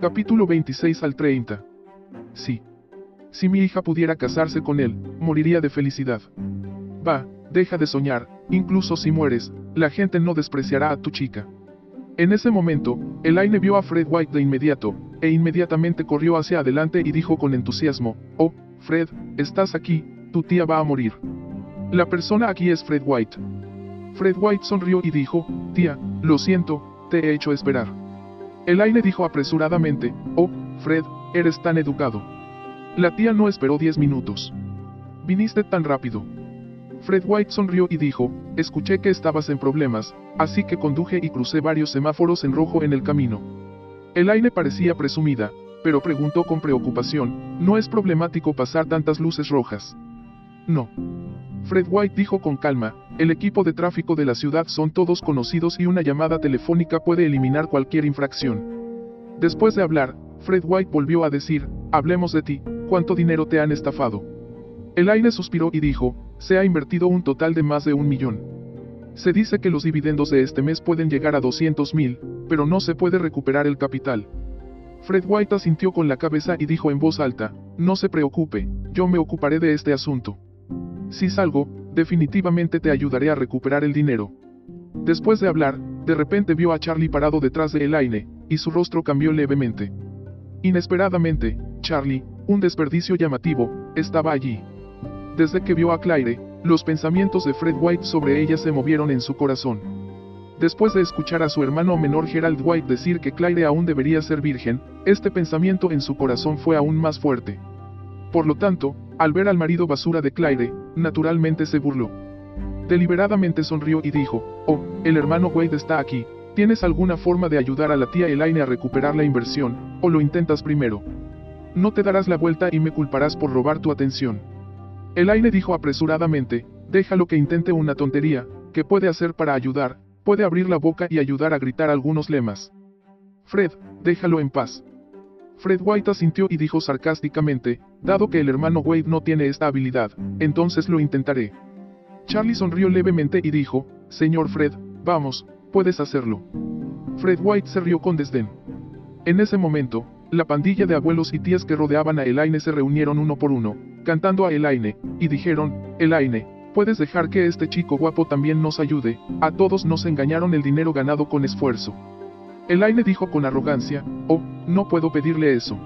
Capítulo 26 al 30. Sí. Si mi hija pudiera casarse con él, moriría de felicidad. Va, deja de soñar, incluso si mueres, la gente no despreciará a tu chica. En ese momento, Elaine vio a Fred White de inmediato, e inmediatamente corrió hacia adelante y dijo con entusiasmo, Oh, Fred, estás aquí, tu tía va a morir. La persona aquí es Fred White. Fred White sonrió y dijo, Tía, lo siento, te he hecho esperar. Elaine dijo apresuradamente, Oh, Fred, eres tan educado. La tía no esperó diez minutos. Viniste tan rápido. Fred White sonrió y dijo, escuché que estabas en problemas, así que conduje y crucé varios semáforos en rojo en el camino. Elaine parecía presumida, pero preguntó con preocupación, ¿no es problemático pasar tantas luces rojas? No. Fred White dijo con calma, el equipo de tráfico de la ciudad son todos conocidos y una llamada telefónica puede eliminar cualquier infracción. Después de hablar, Fred White volvió a decir, hablemos de ti, ¿cuánto dinero te han estafado? Elaine suspiró y dijo, se ha invertido un total de más de un millón. Se dice que los dividendos de este mes pueden llegar a 200 mil, pero no se puede recuperar el capital. Fred White asintió con la cabeza y dijo en voz alta, no se preocupe, yo me ocuparé de este asunto. Si salgo, definitivamente te ayudaré a recuperar el dinero. Después de hablar, de repente vio a Charlie parado detrás de Elaine, y su rostro cambió levemente. Inesperadamente, Charlie, un desperdicio llamativo, estaba allí. Desde que vio a Claire, los pensamientos de Fred White sobre ella se movieron en su corazón. Después de escuchar a su hermano menor Gerald White decir que Claire aún debería ser virgen, este pensamiento en su corazón fue aún más fuerte. Por lo tanto, al ver al marido basura de Claire, naturalmente se burló. Deliberadamente sonrió y dijo, Oh, el hermano Wade está aquí, ¿tienes alguna forma de ayudar a la tía Elaine a recuperar la inversión, o lo intentas primero? No te darás la vuelta y me culparás por robar tu atención. Elaine dijo apresuradamente, déjalo que intente una tontería, ¿qué puede hacer para ayudar? Puede abrir la boca y ayudar a gritar algunos lemas. Fred, déjalo en paz. Fred White asintió y dijo sarcásticamente, dado que el hermano Wade no tiene esta habilidad, entonces lo intentaré. Charlie sonrió levemente y dijo, Señor Fred, vamos, puedes hacerlo. Fred White se rió con desdén. En ese momento, la pandilla de abuelos y tías que rodeaban a Elaine se reunieron uno por uno, cantando a Elaine, y dijeron, Elaine, puedes dejar que este chico guapo también nos ayude, a todos nos engañaron el dinero ganado con esfuerzo. Elaine dijo con arrogancia, oh, no puedo pedirle eso.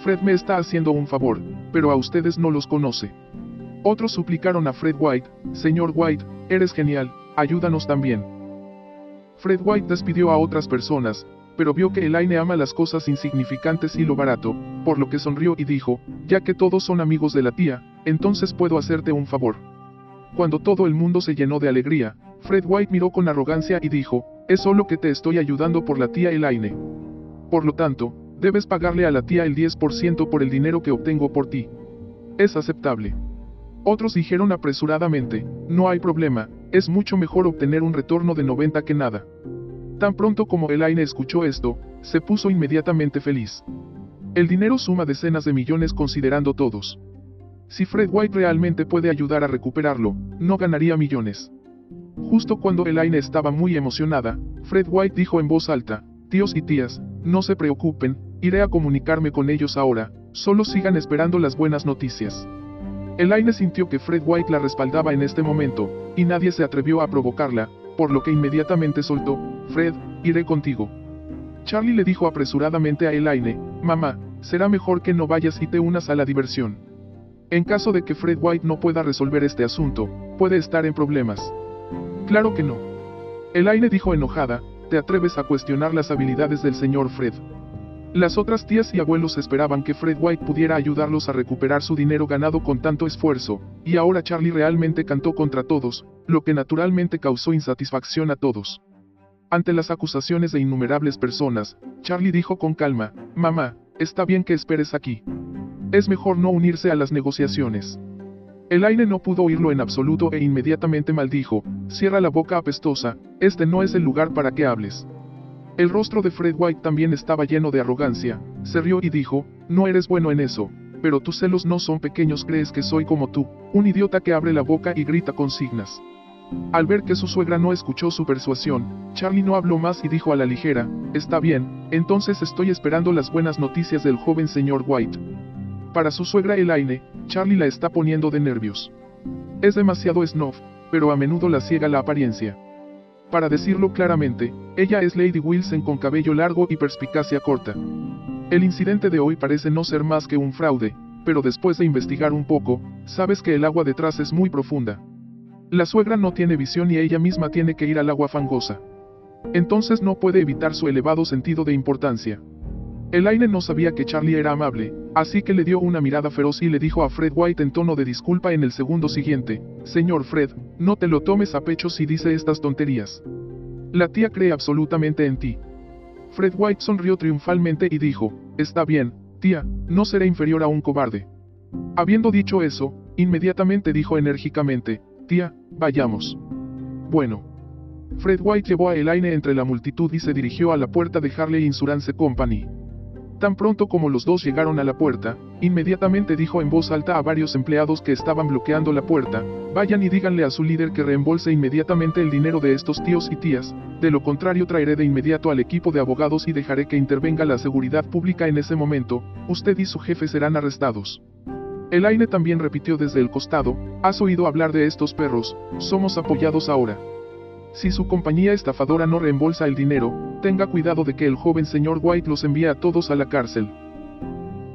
Fred me está haciendo un favor, pero a ustedes no los conoce. Otros suplicaron a Fred White, Señor White, eres genial, ayúdanos también. Fred White despidió a otras personas, pero vio que Elaine ama las cosas insignificantes y lo barato, por lo que sonrió y dijo, ya que todos son amigos de la tía, entonces puedo hacerte un favor. Cuando todo el mundo se llenó de alegría, Fred White miró con arrogancia y dijo, es solo que te estoy ayudando por la tía Elaine. Por lo tanto, debes pagarle a la tía el 10% por el dinero que obtengo por ti. Es aceptable. Otros dijeron apresuradamente, no hay problema, es mucho mejor obtener un retorno de 90 que nada. Tan pronto como Elaine escuchó esto, se puso inmediatamente feliz. El dinero suma decenas de millones considerando todos. Si Fred White realmente puede ayudar a recuperarlo, no ganaría millones. Justo cuando Elaine estaba muy emocionada, Fred White dijo en voz alta, tíos y tías, no se preocupen, iré a comunicarme con ellos ahora, solo sigan esperando las buenas noticias. Elaine sintió que Fred White la respaldaba en este momento, y nadie se atrevió a provocarla, por lo que inmediatamente soltó, Fred, iré contigo. Charlie le dijo apresuradamente a Elaine, mamá, será mejor que no vayas y te unas a la diversión. En caso de que Fred White no pueda resolver este asunto, puede estar en problemas. Claro que no. Elaine dijo enojada, te atreves a cuestionar las habilidades del señor Fred. Las otras tías y abuelos esperaban que Fred White pudiera ayudarlos a recuperar su dinero ganado con tanto esfuerzo, y ahora Charlie realmente cantó contra todos, lo que naturalmente causó insatisfacción a todos. Ante las acusaciones de innumerables personas, Charlie dijo con calma, Mamá, está bien que esperes aquí. Es mejor no unirse a las negociaciones. Elaine no pudo oírlo en absoluto e inmediatamente maldijo, cierra la boca apestosa, este no es el lugar para que hables. El rostro de Fred White también estaba lleno de arrogancia, se rió y dijo, no eres bueno en eso, pero tus celos no son pequeños, crees que soy como tú, un idiota que abre la boca y grita consignas. Al ver que su suegra no escuchó su persuasión, Charlie no habló más y dijo a la ligera, está bien, entonces estoy esperando las buenas noticias del joven señor White. Para su suegra Elaine, Charlie la está poniendo de nervios. Es demasiado snob, pero a menudo la ciega la apariencia. Para decirlo claramente, ella es Lady Wilson con cabello largo y perspicacia corta. El incidente de hoy parece no ser más que un fraude, pero después de investigar un poco, sabes que el agua detrás es muy profunda. La suegra no tiene visión y ella misma tiene que ir al agua fangosa. Entonces no puede evitar su elevado sentido de importancia. Elaine no sabía que Charlie era amable, así que le dio una mirada feroz y le dijo a Fred White en tono de disculpa en el segundo siguiente, Señor Fred, no te lo tomes a pecho si dice estas tonterías. La tía cree absolutamente en ti. Fred White sonrió triunfalmente y dijo, Está bien, tía, no seré inferior a un cobarde. Habiendo dicho eso, inmediatamente dijo enérgicamente, Tía, vayamos. Bueno. Fred White llevó a Elaine entre la multitud y se dirigió a la puerta de Harley Insurance Company. Tan pronto como los dos llegaron a la puerta, inmediatamente dijo en voz alta a varios empleados que estaban bloqueando la puerta, vayan y díganle a su líder que reembolse inmediatamente el dinero de estos tíos y tías, de lo contrario traeré de inmediato al equipo de abogados y dejaré que intervenga la seguridad pública en ese momento, usted y su jefe serán arrestados. Elaine también repitió desde el costado, has oído hablar de estos perros, somos apoyados ahora. Si su compañía estafadora no reembolsa el dinero, tenga cuidado de que el joven señor White los envíe a todos a la cárcel.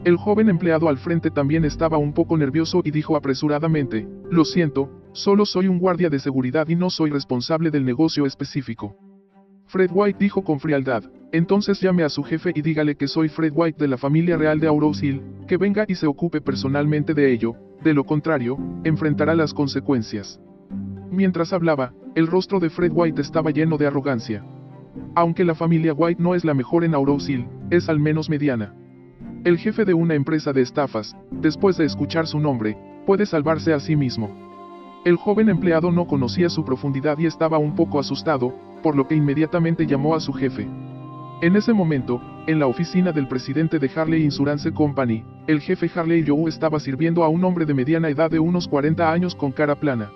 El joven empleado al frente también estaba un poco nervioso y dijo apresuradamente, lo siento, solo soy un guardia de seguridad y no soy responsable del negocio específico. Fred White dijo con frialdad, entonces llame a su jefe y dígale que soy Fred White de la familia real de Auros Hill, que venga y se ocupe personalmente de ello, de lo contrario, enfrentará las consecuencias. Mientras hablaba, el rostro de Fred White estaba lleno de arrogancia. Aunque la familia White no es la mejor en Auros Hill, es al menos mediana. El jefe de una empresa de estafas, después de escuchar su nombre, puede salvarse a sí mismo. El joven empleado no conocía su profundidad y estaba un poco asustado, por lo que inmediatamente llamó a su jefe. En ese momento, en la oficina del presidente de Harley Insurance Company, el jefe Harley Joe estaba sirviendo a un hombre de mediana edad de unos 40 años con cara plana.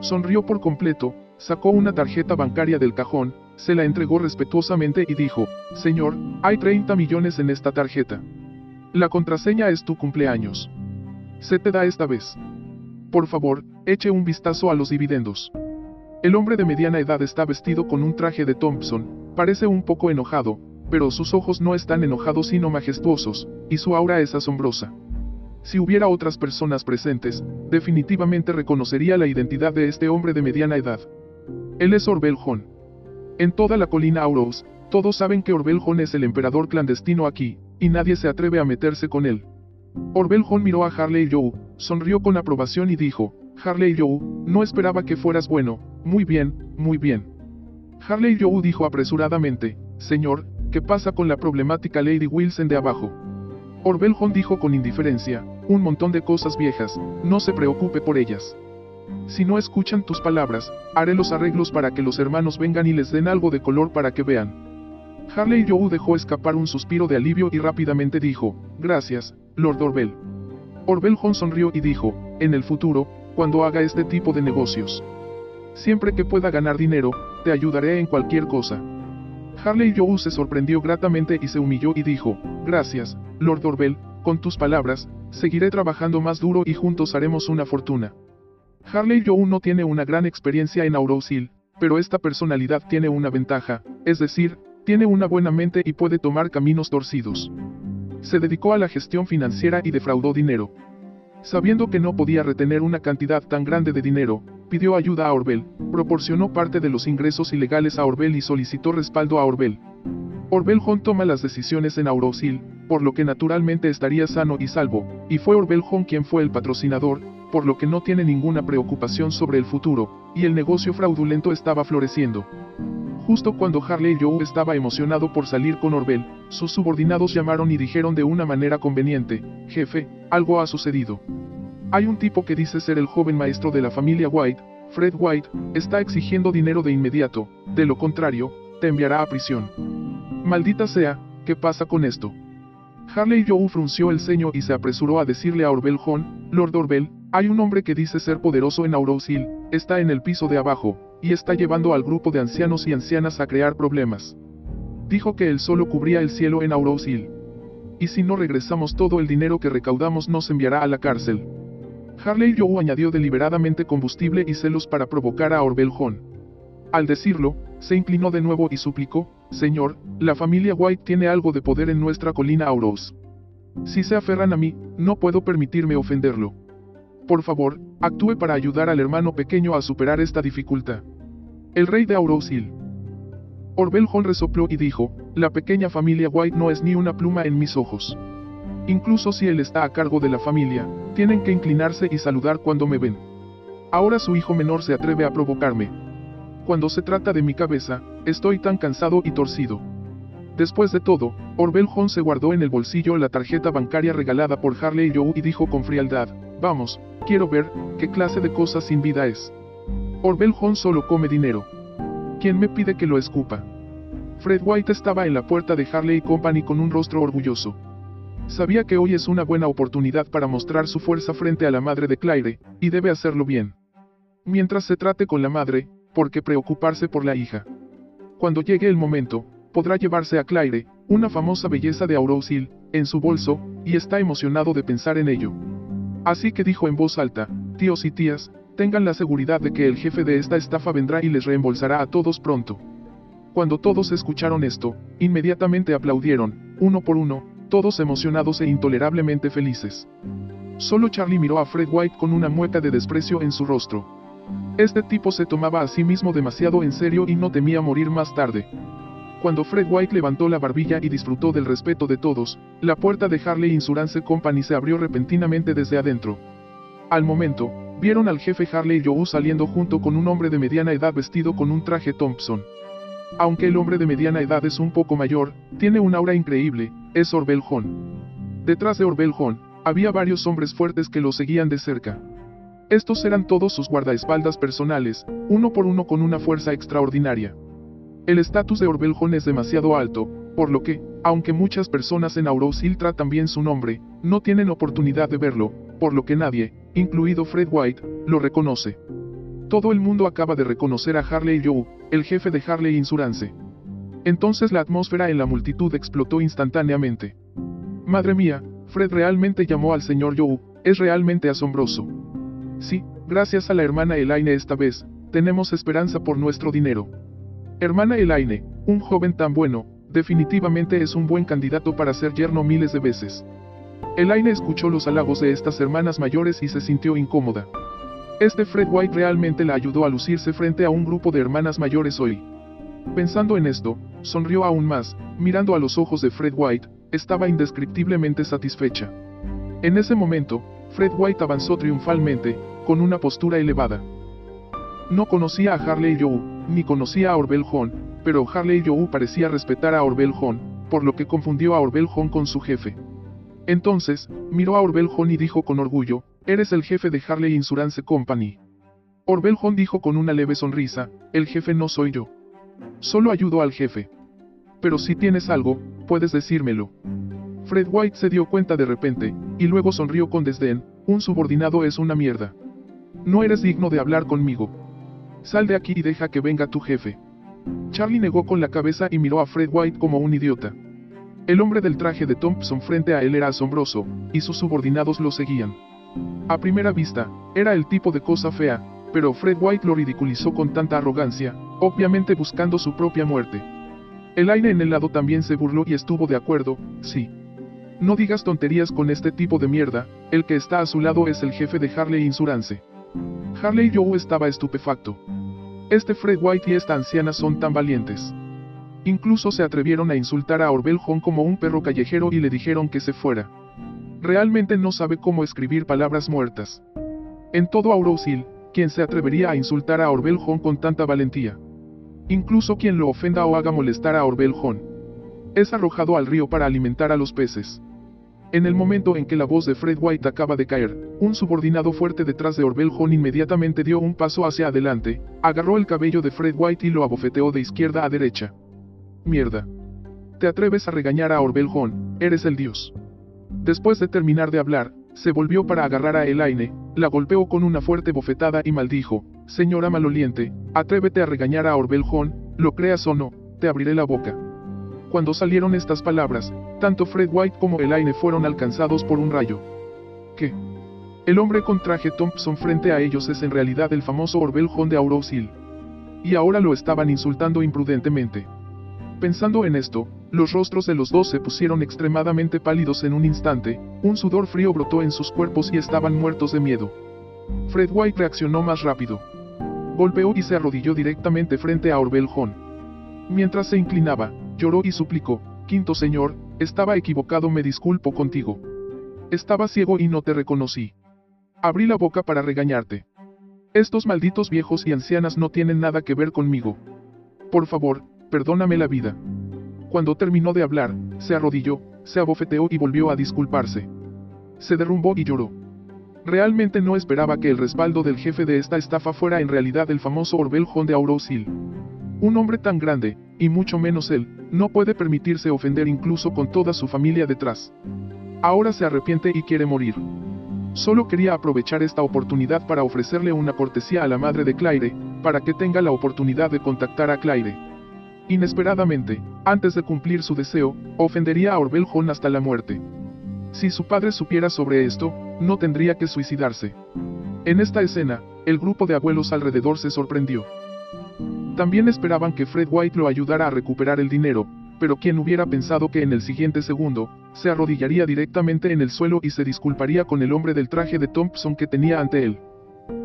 Sonrió por completo, sacó una tarjeta bancaria del cajón, se la entregó respetuosamente y dijo, Señor, hay 30 millones en esta tarjeta. La contraseña es tu cumpleaños. Se te da esta vez. Por favor, eche un vistazo a los dividendos. El hombre de mediana edad está vestido con un traje de Thompson, parece un poco enojado, pero sus ojos no están enojados sino majestuosos, y su aura es asombrosa. Si hubiera otras personas presentes, definitivamente reconocería la identidad de este hombre de mediana edad. Él es Orbel Hon. En toda la colina Auros, todos saben que Orbel Hon es el emperador clandestino aquí, y nadie se atreve a meterse con él. Orbel Hon miró a Harley Joe, sonrió con aprobación y dijo, Harley Joe, no esperaba que fueras bueno, muy bien, muy bien. Harley Joe dijo apresuradamente, Señor, ¿qué pasa con la problemática Lady Wilson de abajo? Orbel dijo con indiferencia, un montón de cosas viejas, no se preocupe por ellas. Si no escuchan tus palabras, haré los arreglos para que los hermanos vengan y les den algo de color para que vean. Harley Joe dejó escapar un suspiro de alivio y rápidamente dijo, Gracias, Lord Orbel. Orbel sonrió y dijo, En el futuro, cuando haga este tipo de negocios. Siempre que pueda ganar dinero, te ayudaré en cualquier cosa. Harley Joe se sorprendió gratamente y se humilló y dijo, Gracias, Lord Orbel, con tus palabras, seguiré trabajando más duro y juntos haremos una fortuna. Harley Joe no tiene una gran experiencia en Aurosil, pero esta personalidad tiene una ventaja, es decir, tiene una buena mente y puede tomar caminos torcidos. Se dedicó a la gestión financiera y defraudó dinero. Sabiendo que no podía retener una cantidad tan grande de dinero, pidió ayuda a Orbel, proporcionó parte de los ingresos ilegales a Orbel y solicitó respaldo a Orbel. Orbel Hon toma las decisiones en Aurosil, por lo que naturalmente estaría sano y salvo, y fue Orbel Hon quien fue el patrocinador, por lo que no tiene ninguna preocupación sobre el futuro, y el negocio fraudulento estaba floreciendo. Justo cuando Harley Joe estaba emocionado por salir con Orbel, sus subordinados llamaron y dijeron de una manera conveniente, jefe, algo ha sucedido. Hay un tipo que dice ser el joven maestro de la familia White, Fred White, está exigiendo dinero de inmediato, de lo contrario, te enviará a prisión. Maldita sea, ¿qué pasa con esto? Harley Joe frunció el ceño y se apresuró a decirle a Orbel Hon, Lord Orbel, Hay un hombre que dice ser poderoso en Aurous Hill, está en el piso de abajo, y está llevando al grupo de ancianos y ancianas a crear problemas. Dijo que él solo cubría el cielo en Aurous Hill. Y si no regresamos todo el dinero que recaudamos nos enviará a la cárcel. Harley Joe añadió deliberadamente combustible y celos para provocar a Orbel Al decirlo, se inclinó de nuevo y suplicó, Señor, la familia White tiene algo de poder en nuestra colina Auros. Si se aferran a mí, no puedo permitirme ofenderlo. Por favor, actúe para ayudar al hermano pequeño a superar esta dificultad. El rey de Auros Hill. Orbel resopló y dijo, la pequeña familia White no es ni una pluma en mis ojos. Incluso si él está a cargo de la familia, tienen que inclinarse y saludar cuando me ven. Ahora su hijo menor se atreve a provocarme. Cuando se trata de mi cabeza, estoy tan cansado y torcido. Después de todo, Orbel se guardó en el bolsillo la tarjeta bancaria regalada por Harley Joe y dijo con frialdad, vamos, quiero ver, qué clase de cosa sin vida es. Orbel solo come dinero. ¿Quién me pide que lo escupa? Fred White estaba en la puerta de Harley Company con un rostro orgulloso. Sabía que hoy es una buena oportunidad para mostrar su fuerza frente a la madre de Claire, y debe hacerlo bien. Mientras se trate con la madre, ¿por qué preocuparse por la hija? Cuando llegue el momento, podrá llevarse a Claire, una famosa belleza de Aurosil, en su bolso, y está emocionado de pensar en ello. Así que dijo en voz alta, tíos y tías, tengan la seguridad de que el jefe de esta estafa vendrá y les reembolsará a todos pronto. Cuando todos escucharon esto, inmediatamente aplaudieron, uno por uno, todos emocionados e intolerablemente felices. Solo Charlie miró a Fred White con una mueca de desprecio en su rostro. Este tipo se tomaba a sí mismo demasiado en serio y no temía morir más tarde. Cuando Fred White levantó la barbilla y disfrutó del respeto de todos, la puerta de Harley Insurance Company se abrió repentinamente desde adentro. Al momento, vieron al jefe Harley Joe saliendo junto con un hombre de mediana edad vestido con un traje Thompson. Aunque el hombre de mediana edad es un poco mayor, tiene un aura increíble, es Orbel Detrás de Orbel había varios hombres fuertes que lo seguían de cerca. Estos eran todos sus guardaespaldas personales, uno por uno con una fuerza extraordinaria. El estatus de Orbel es demasiado alto, por lo que, aunque muchas personas en Aurosil tratan bien su nombre, no tienen oportunidad de verlo, por lo que nadie, incluido Fred White, lo reconoce. Todo el mundo acaba de reconocer a Harley Joe, el jefe de Harley Insurance. Entonces la atmósfera en la multitud explotó instantáneamente. Madre mía, Fred realmente llamó al señor Joe, es realmente asombroso. Sí, gracias a la hermana Elaine esta vez, tenemos esperanza por nuestro dinero. Hermana Elaine, un joven tan bueno, definitivamente es un buen candidato para ser yerno miles de veces. Elaine escuchó los halagos de estas hermanas mayores y se sintió incómoda. Este Fred White realmente la ayudó a lucirse frente a un grupo de hermanas mayores hoy. Pensando en esto, sonrió aún más, mirando a los ojos de Fred White, estaba indescriptiblemente satisfecha. En ese momento, Fred White avanzó triunfalmente, con una postura elevada. No conocía a Harley Joe, ni conocía a Orbel pero Harley Joe parecía respetar a Orbel por lo que confundió a Orbel con su jefe. Entonces, miró a Orbel y dijo con orgullo, Eres el jefe de Harley Insurance Company. Orbel dijo con una leve sonrisa, el jefe no soy yo. Solo ayudo al jefe. Pero si tienes algo, puedes decírmelo. Fred White se dio cuenta de repente, y luego sonrió con desdén, un subordinado es una mierda. No eres digno de hablar conmigo. Sal de aquí y deja que venga tu jefe. Charlie negó con la cabeza y miró a Fred White como un idiota. El hombre del traje de Thompson frente a él era asombroso, y sus subordinados lo seguían. A primera vista, era el tipo de cosa fea, pero Fred White lo ridiculizó con tanta arrogancia, obviamente buscando su propia muerte. El aire en el lado también se burló y estuvo de acuerdo, sí. No digas tonterías con este tipo de mierda, el que está a su lado es el jefe de Harley Insurance. Harley Joe estaba estupefacto. Este Fred White y esta anciana son tan valientes. Incluso se atrevieron a insultar a Orbel como un perro callejero y le dijeron que se fuera. Realmente no sabe cómo escribir palabras muertas. En todo Aurosil, ¿quién se atrevería a insultar a Orbel con tanta valentía? Incluso quien lo ofenda o haga molestar a Orbel Es arrojado al río para alimentar a los peces. En el momento en que la voz de Fred White acaba de caer, un subordinado fuerte detrás de Orbel inmediatamente dio un paso hacia adelante, agarró el cabello de Fred White y lo abofeteó de izquierda a derecha. Mierda. Te atreves a regañar a Orbel eres el dios. Después de terminar de hablar, se volvió para agarrar a Elaine, la golpeó con una fuerte bofetada y maldijo, Señora maloliente, atrévete a regañar a Orbeljon, lo creas o no, te abriré la boca. Cuando salieron estas palabras, tanto Fred White como Elaine fueron alcanzados por un rayo. ¿Qué? El hombre con traje Thompson frente a ellos es en realidad el famoso Orbeljon de Aurosil. Y ahora lo estaban insultando imprudentemente. Pensando en esto, los rostros de los dos se pusieron extremadamente pálidos en un instante, un sudor frío brotó en sus cuerpos y estaban muertos de miedo. Fred White reaccionó más rápido. Golpeó y se arrodilló directamente frente a Orbeljon. Mientras se inclinaba, lloró y suplicó, Quinto señor, estaba equivocado me disculpo contigo. Estaba ciego y no te reconocí. Abrí la boca para regañarte. Estos malditos viejos y ancianas no tienen nada que ver conmigo. Por favor, perdóname la vida. Cuando terminó de hablar, se arrodilló, se abofeteó y volvió a disculparse. Se derrumbó y lloró. Realmente no esperaba que el respaldo del jefe de esta estafa fuera en realidad el famoso Orbeljon de Aurosil. Un hombre tan grande, y mucho menos él, no puede permitirse ofender incluso con toda su familia detrás. Ahora se arrepiente y quiere morir. Solo quería aprovechar esta oportunidad para ofrecerle una cortesía a la madre de Claire, para que tenga la oportunidad de contactar a Claire. Inesperadamente, antes de cumplir su deseo, ofendería a Orbeljon hasta la muerte. Si su padre supiera sobre esto, no tendría que suicidarse. En esta escena, el grupo de abuelos alrededor se sorprendió. También esperaban que Fred White lo ayudara a recuperar el dinero, pero quien hubiera pensado que en el siguiente segundo, se arrodillaría directamente en el suelo y se disculparía con el hombre del traje de Thompson que tenía ante él.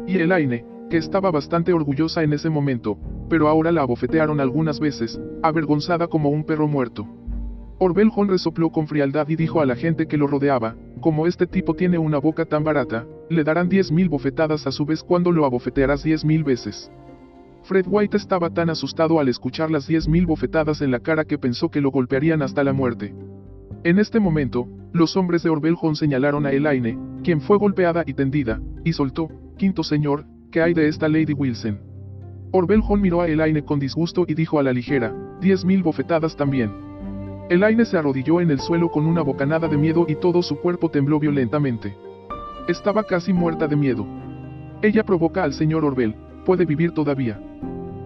Y Elaine, que estaba bastante orgullosa en ese momento, pero ahora la abofetearon algunas veces, avergonzada como un perro muerto. Orbeljon resopló con frialdad y dijo a la gente que lo rodeaba, como este tipo tiene una boca tan barata, le darán diez mil bofetadas a su vez cuando lo abofetearás diez mil veces. Fred White estaba tan asustado al escuchar las diez mil bofetadas en la cara que pensó que lo golpearían hasta la muerte. En este momento, los hombres de Orbeljon señalaron a Elaine, quien fue golpeada y tendida, y soltó, Quinto señor, ¿qué hay de esta Lady Wilson? Orbeljon miró a Elaine con disgusto y dijo a la ligera, diez mil bofetadas también. Elaine se arrodilló en el suelo con una bocanada de miedo y todo su cuerpo tembló violentamente. Estaba casi muerta de miedo. Ella provoca al señor Orbel, puede vivir todavía.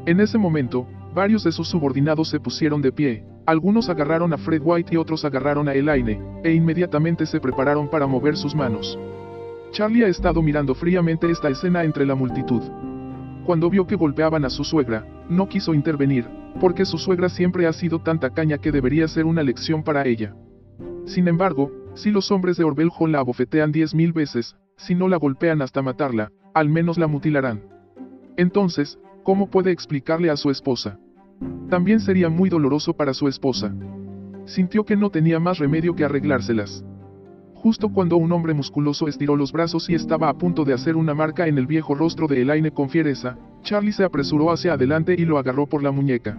En ese momento, varios de sus subordinados se pusieron de pie, algunos agarraron a Fred White y otros agarraron a Elaine, e inmediatamente se prepararon para mover sus manos. Charlie ha estado mirando fríamente esta escena entre la multitud. Cuando vio que golpeaban a su suegra, no quiso intervenir, porque su suegra siempre ha sido tan tacaña que debería ser una lección para ella. Sin embargo, si los hombres de Orbeljon la abofetean diez mil veces, si no la golpean hasta matarla, al menos la mutilarán. Entonces, ¿cómo puede explicarle a su esposa? También sería muy doloroso para su esposa. Sintió que no tenía más remedio que arreglárselas. Justo cuando un hombre musculoso estiró los brazos y estaba a punto de hacer una marca en el viejo rostro de Elaine con fiereza, Charlie se apresuró hacia adelante y lo agarró por la muñeca.